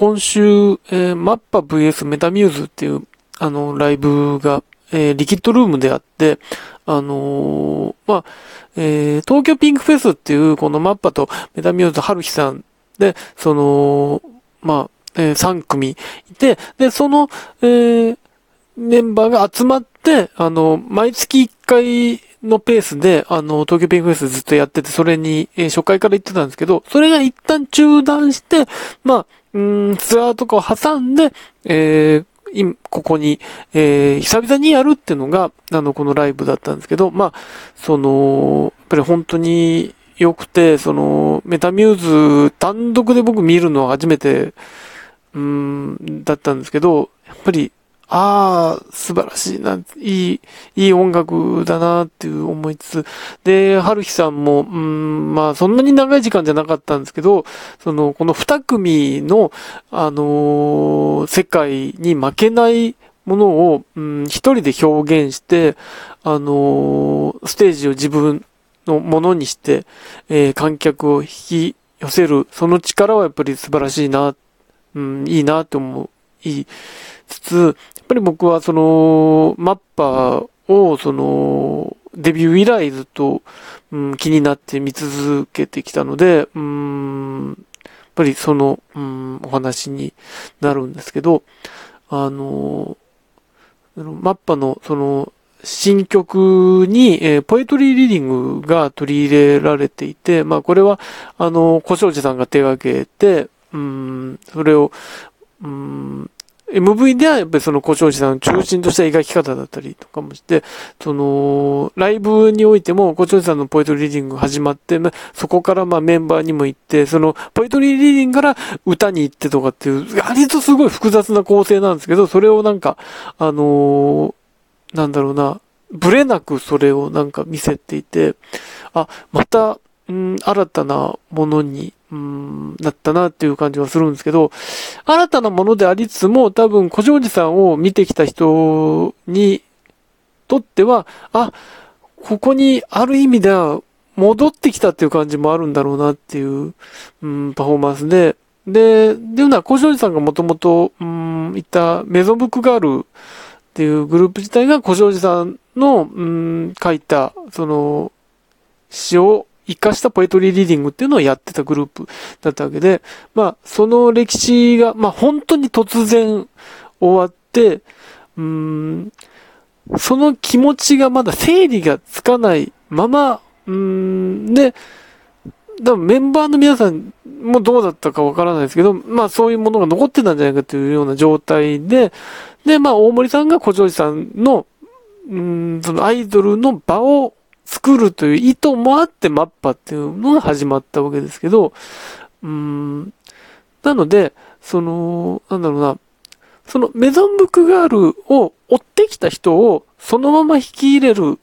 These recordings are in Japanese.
今週、えー、マッパ VS メタミューズっていう、あの、ライブが、えー、リキッドルームであって、あのー、まあ、えー、東京ピンクフェスっていう、このマッパとメタミューズ春日さんで、その、まあ、えー、3組いて、で、その、えー、メンバーが集まって、あの、毎月1回のペースで、あの、東京ピンクフェスずっとやってて、それに、えー、初回から行ってたんですけど、それが一旦中断して、まあ、うん、ツアーとかを挟んで、えー、今、ここに、えー、久々にやるっていうのが、あの、このライブだったんですけど、まあ、その、やっぱり本当に良くて、その、メタミューズ単独で僕見るのは初めて、うん、だったんですけど、やっぱり、ああ、素晴らしいな、いい、いい音楽だなっていう思いつつ、で、春日さんも、うん、まあ、そんなに長い時間じゃなかったんですけど、その、この二組の、あのー、世界に負けないものを、うん、一人で表現して、あのー、ステージを自分のものにして、えー、観客を引き寄せる、その力はやっぱり素晴らしいな、うん、いいなって思う、いいつつ、ぱり僕はその、マッパーを、その、デビュー以来ずっと、うん、気になって見続けてきたので、うん、やっぱりその、うん、お話になるんですけど、あの、マッパの、その、新曲に、えー、ポエトリーリーディングが取り入れられていて、まあこれは、あの、小正寺さんが手掛けて、うん、それを、うん、MV ではやっぱりその小正寺さんを中心とした描き方だったりとかもして、その、ライブにおいても小正寺さんのポエトリーリーディング始まって、そこからまあメンバーにも行って、そのポエトリーリーディングから歌に行ってとかっていう、割とすごい複雑な構成なんですけど、それをなんか、あのー、なんだろうな、ブレなくそれをなんか見せていて、あ、また、うん、新たなものにうん、なったなっていう感じはするんですけど、新たなものでありつつも、多分、小庄司さんを見てきた人にとっては、あ、ここにある意味では戻ってきたっていう感じもあるんだろうなっていう、うん、パフォーマンスで、で、でいうのは、小庄司さんがもともと、うん、いたメゾブックガールっていうグループ自体が小庄司さんの、うん、書いた、その、詩を活かしたポエトリーリーディングっていうのをやってたグループだったわけで、まあ、その歴史が、まあ、本当に突然終わって、うん、その気持ちがまだ整理がつかないまま、うん、で、多分メンバーの皆さんもどうだったかわからないですけど、まあそういうものが残ってたんじゃないかというような状態で、で、まあ大森さんが小城さんの、うん、そのアイドルの場を作るという意図もあってマッパっていうのが始まったわけですけど、うん、なので、その、なんだろうな、そのメゾンブックガールを追ってきた人をそのまま引き入れる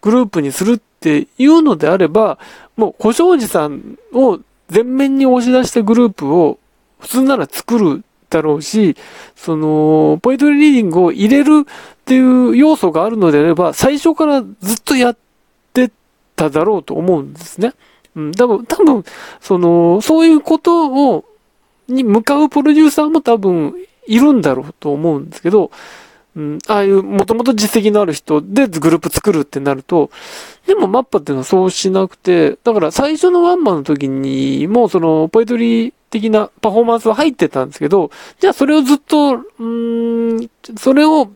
グループにするっていうのであれば、もう小正寺さんを前面に押し出したグループを普通なら作るだろうし、その、ポエトリーリーディングを入れるっていう要素があるのであれば、最初からずっとやってただろうと思うんですね。うん、多分、多分、その、そういうことを、に向かうプロデューサーも多分いるんだろうと思うんですけど、うん、ああいうもともと実績のある人でグループ作るってなると、でもマッパっていうのはそうしなくて、だから最初のワンマンの時にもそのポエトリー的なパフォーマンスは入ってたんですけど、じゃあそれをずっと、うん、それを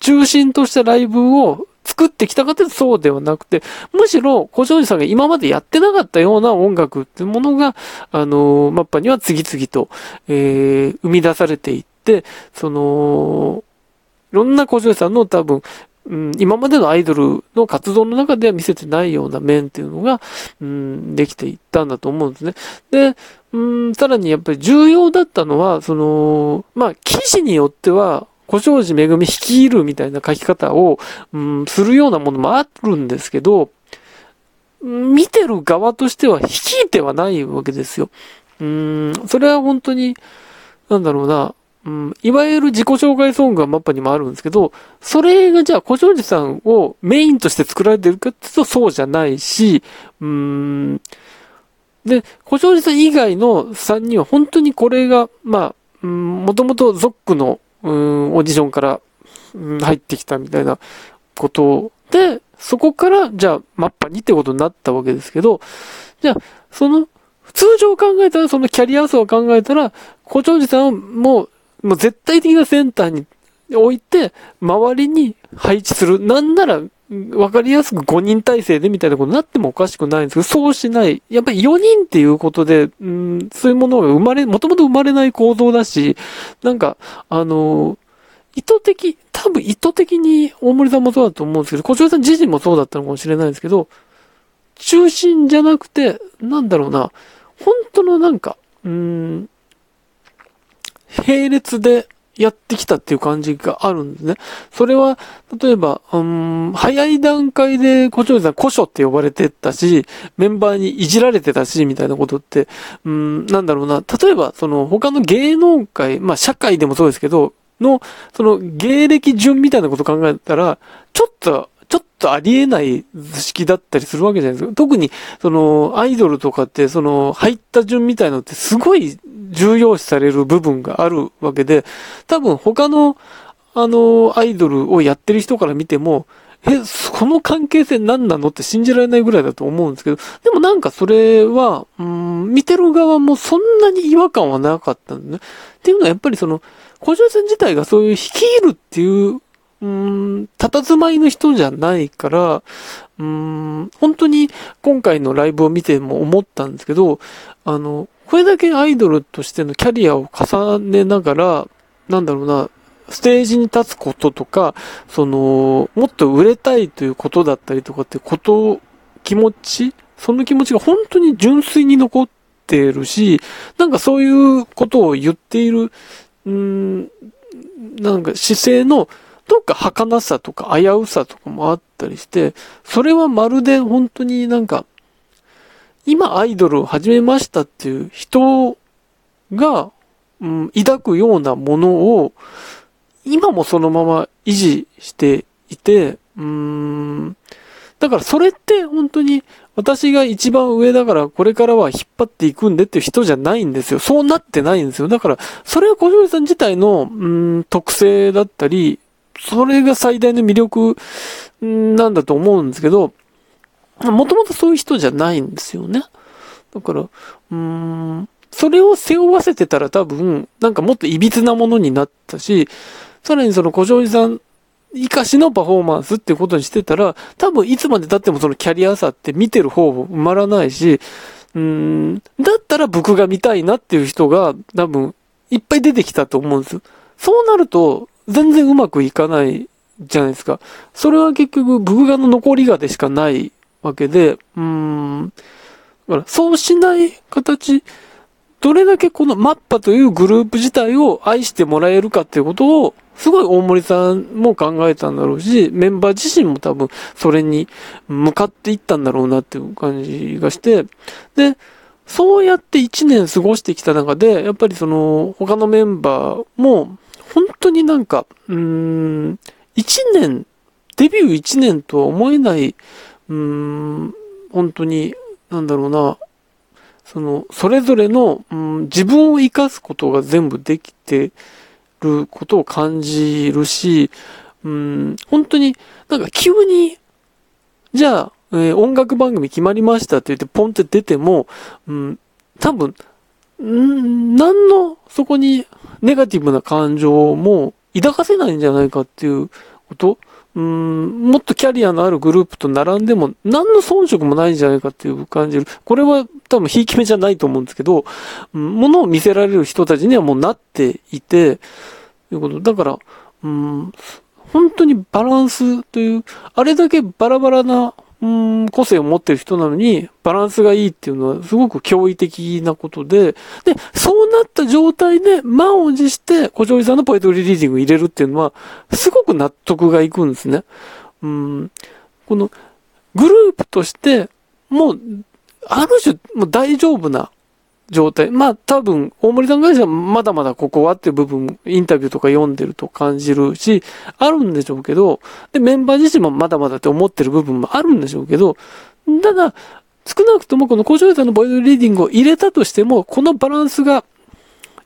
中心としたライブを作ってきたかってそうではなくて、むしろ小正寺さんが今までやってなかったような音楽っていうものが、あの、マッパには次々と、えー、生み出されていって、その、いろんな小正寺さんの多分、今までのアイドルの活動の中では見せてないような面っていうのが、うん、できていったんだと思うんですね。で、うん、さらにやっぱり重要だったのは、その、まあ、記事によっては、小正寺めぐみ率いるみたいな書き方を、うん、するようなものもあるんですけど、見てる側としては率いてはないわけですよ。うん、それは本当に、なんだろうな、うん、いわゆる自己紹介ソングがマッパにもあるんですけど、それがじゃあ小正寺さんをメインとして作られてるかっていうとそうじゃないし、うん、で、小正寺さん以外の3人は本当にこれが、まあ、もともとゾックの、うん、オーディションから、うん、入ってきたみたいなことで、そこから、じゃあ、マッパにってことになったわけですけど、じゃあ、その、通常考えたら、そのキャリア層を考えたら、小長寺さんをもう、もう絶対的なセンターに置いて、周りに配置する。なんなら、わかりやすく5人体制でみたいなことになってもおかしくないんですけど、そうしない。やっぱり4人っていうことで、うん、そういうものが生まれ、もともと生まれない構造だし、なんか、あの、意図的、多分意図的に大森さんもそうだと思うんですけど、小島さん自身もそうだったのかもしれないんですけど、中心じゃなくて、なんだろうな、本当のなんか、うん、並列でやってきたっていう感じがあるんですね。それは、例えば、うん、早い段階で、小長さん古書って呼ばれてたし、メンバーにいじられてたし、みたいなことって、うん、なんだろうな。例えば、その、他の芸能界、まあ、社会でもそうですけど、の、その、芸歴順みたいなこと考えたら、ちょっと、ちょっとありえない図式だったりするわけじゃないですか。特に、その、アイドルとかって、その、入った順みたいのってすごい重要視される部分があるわけで、多分他の、あの、アイドルをやってる人から見ても、え、この関係性何なのって信じられないぐらいだと思うんですけど、でもなんかそれは、うん、見てる側もそんなに違和感はなかったんだね。っていうのはやっぱりその、小島さん自体がそういう率いるっていううん、佇まいの人じゃないから、うん、本当に今回のライブを見ても思ったんですけど、あの、これだけアイドルとしてのキャリアを重ねながら、なんだろうな、ステージに立つこととか、その、もっと売れたいということだったりとかってこと、気持ちその気持ちが本当に純粋に残ってるし、なんかそういうことを言っている、うん、なんか姿勢の、どっか儚さとか危うさとかもあったりして、それはまるで本当になんか、今アイドルを始めましたっていう人が、うん、抱くようなものを、今もそのまま維持していて、うーん、だからそれって本当に私が一番上だからこれからは引っ張っていくんでっていう人じゃないんですよ。そうなってないんですよ。だから、それは小島さん自体の、うん、特性だったり、それが最大の魅力なんだと思うんですけど、もともとそういう人じゃないんですよね。だから、うーん、それを背負わせてたら多分、なんかもっと歪なものになったし、さらにその小城さん、生かしのパフォーマンスっていうことにしてたら、多分いつまで経ってもそのキャリア差って見てる方も埋まらないし、うーん、だったら僕が見たいなっていう人が多分いっぱい出てきたと思うんですよ。そうなると、全然うまくいかないじゃないですか。それは結局、ブグガの残りがでしかないわけで、うーん。だからそうしない形、どれだけこのマッパというグループ自体を愛してもらえるかっていうことを、すごい大森さんも考えたんだろうし、メンバー自身も多分それに向かっていったんだろうなっていう感じがして、で、そうやって一年過ごしてきた中で、やっぱりその他のメンバーも、本当になんか、うーん、一年、デビュー一年とは思えない、うーん、本当に、なんだろうな、その、それぞれの、うん、自分を生かすことが全部できてることを感じるし、うん、本当に、なんか急に、じゃあ、えー、音楽番組決まりましたって言ってポンって出ても、うん、多分、ん何の、そこにネガティブな感情も抱かせないんじゃないかっていうこと？うん、もっとキャリアのあるグループと並んでも何の遜色もないんじゃないかっていう感じる。これは多分ひいき目じゃないと思うんですけど、ものを見せられる人たちにはもうなっていて、ということ。だから、うん、本当にバランスという、あれだけバラバラなうん、個性を持ってる人なのに、バランスがいいっていうのはすごく驚異的なことで、で、そうなった状態で満を持して、小鳥さんのポエトリーリーディング入れるっていうのは、すごく納得がいくんですね。うん、この、グループとして、もう、ある種、もう大丈夫な状態。まあ多分、大森さん会社はまだまだここはっていう部分、インタビューとか読んでると感じるし、あるんでしょうけど、で、メンバー自身もまだまだって思ってる部分もあるんでしょうけど、ただ、少なくともこの小城さんのボイルリーディングを入れたとしても、このバランスが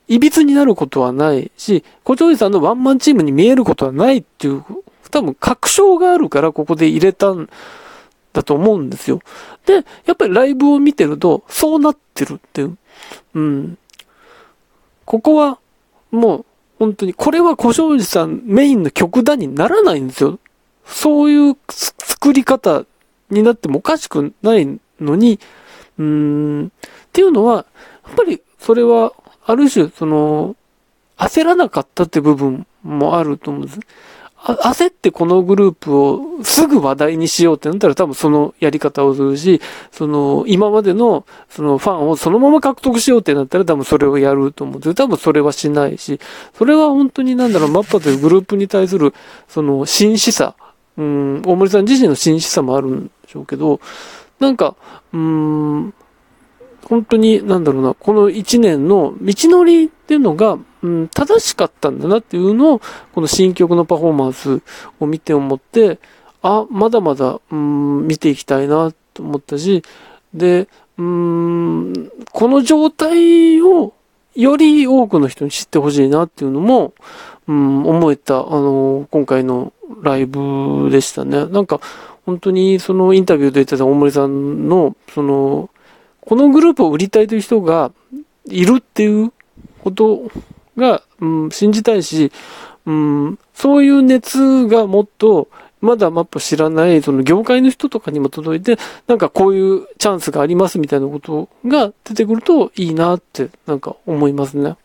歪になることはないし、小鳥さんのワンマンチームに見えることはないっていう、多分確証があるからここで入れたんだと思うんですよ。で、やっぱりライブを見てると、そうなってるっていう。うん。ここは、もう、本当に、これは小正治さんメインの曲だにならないんですよ。そういう作り方になってもおかしくないのに、うん、っていうのは、やっぱりそれは、ある種、その、焦らなかったって部分もあると思うんです。焦ってこのグループをすぐ話題にしようってなったら多分そのやり方をするし、その今までのそのファンをそのまま獲得しようってなったら多分それをやると思うんです多分それはしないし、それは本当になんだろう、マッパというグループに対するその真摯さ、うん、大森さん自身の真摯さもあるんでしょうけど、なんか、うん、本当に、なんだろうな、この一年の道のりっていうのが、うん、正しかったんだなっていうのを、この新曲のパフォーマンスを見て思って、あ、まだまだ、うん、見ていきたいなと思ったし、で、うん、この状態をより多くの人に知ってほしいなっていうのも、うん、思えた、あの、今回のライブでしたね。なんか、本当にそのインタビューで言ってた大森さんの、その、このグループを売りたいという人がいるっていうことが、うん、信じたいし、うん、そういう熱がもっと、まだマップ知らない、その業界の人とかにも届いて、なんかこういうチャンスがありますみたいなことが出てくるといいなって、なんか思いますね。